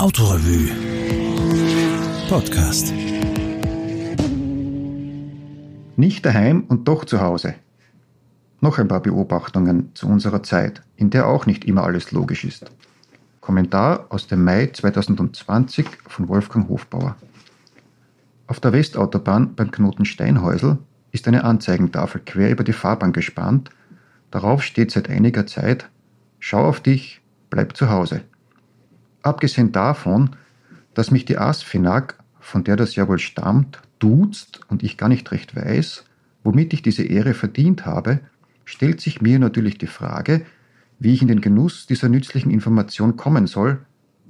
Autorevue Podcast. Nicht daheim und doch zu Hause. Noch ein paar Beobachtungen zu unserer Zeit, in der auch nicht immer alles logisch ist. Kommentar aus dem Mai 2020 von Wolfgang Hofbauer. Auf der Westautobahn beim Knoten Steinhäusel ist eine Anzeigentafel quer über die Fahrbahn gespannt. Darauf steht seit einiger Zeit Schau auf dich, bleib zu Hause. Abgesehen davon, dass mich die Asfinag, von der das ja wohl stammt, duzt und ich gar nicht recht weiß, womit ich diese Ehre verdient habe, stellt sich mir natürlich die Frage, wie ich in den Genuss dieser nützlichen Information kommen soll,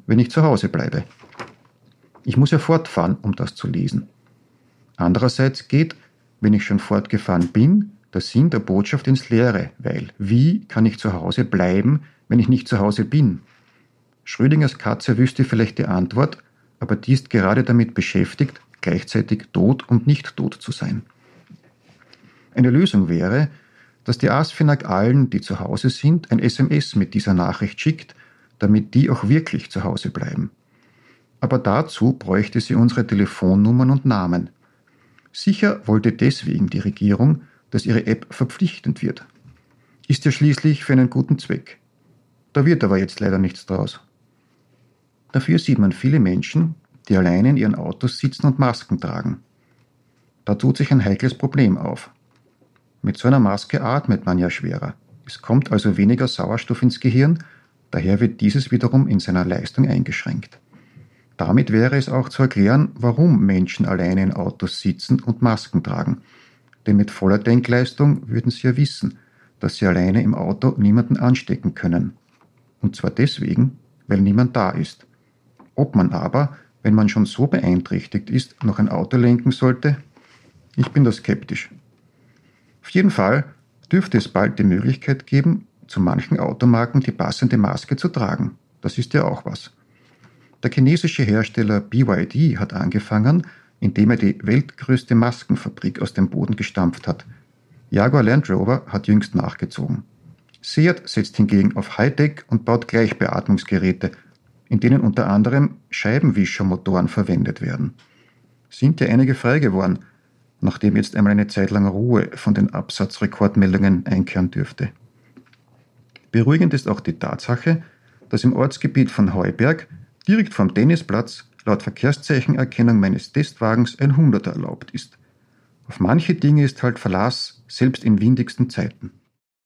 wenn ich zu Hause bleibe. Ich muss ja fortfahren, um das zu lesen. Andererseits geht, wenn ich schon fortgefahren bin, der Sinn der Botschaft ins Leere, weil wie kann ich zu Hause bleiben, wenn ich nicht zu Hause bin? Schrödingers Katze wüsste vielleicht die Antwort, aber die ist gerade damit beschäftigt, gleichzeitig tot und nicht tot zu sein. Eine Lösung wäre, dass die ASFINAG allen, die zu Hause sind, ein SMS mit dieser Nachricht schickt, damit die auch wirklich zu Hause bleiben. Aber dazu bräuchte sie unsere Telefonnummern und Namen. Sicher wollte deswegen die Regierung, dass ihre App verpflichtend wird. Ist ja schließlich für einen guten Zweck. Da wird aber jetzt leider nichts draus. Dafür sieht man viele Menschen, die alleine in ihren Autos sitzen und Masken tragen. Da tut sich ein heikles Problem auf. Mit so einer Maske atmet man ja schwerer. Es kommt also weniger Sauerstoff ins Gehirn, daher wird dieses wiederum in seiner Leistung eingeschränkt. Damit wäre es auch zu erklären, warum Menschen alleine in Autos sitzen und Masken tragen. Denn mit voller Denkleistung würden sie ja wissen, dass sie alleine im Auto niemanden anstecken können. Und zwar deswegen, weil niemand da ist. Ob man aber, wenn man schon so beeinträchtigt ist, noch ein Auto lenken sollte? Ich bin da skeptisch. Auf jeden Fall dürfte es bald die Möglichkeit geben, zu manchen Automarken die passende Maske zu tragen. Das ist ja auch was. Der chinesische Hersteller BYD hat angefangen, indem er die weltgrößte Maskenfabrik aus dem Boden gestampft hat. Jaguar Land Rover hat jüngst nachgezogen. Seat setzt hingegen auf Hightech und baut Gleichbeatmungsgeräte in denen unter anderem Scheibenwischermotoren verwendet werden. Sind ja einige frei geworden, nachdem jetzt einmal eine Zeit lang Ruhe von den Absatzrekordmeldungen einkehren dürfte. Beruhigend ist auch die Tatsache, dass im Ortsgebiet von Heuberg direkt vom Tennisplatz laut Verkehrszeichenerkennung meines Testwagens ein Hunderter erlaubt ist. Auf manche Dinge ist halt Verlass, selbst in windigsten Zeiten.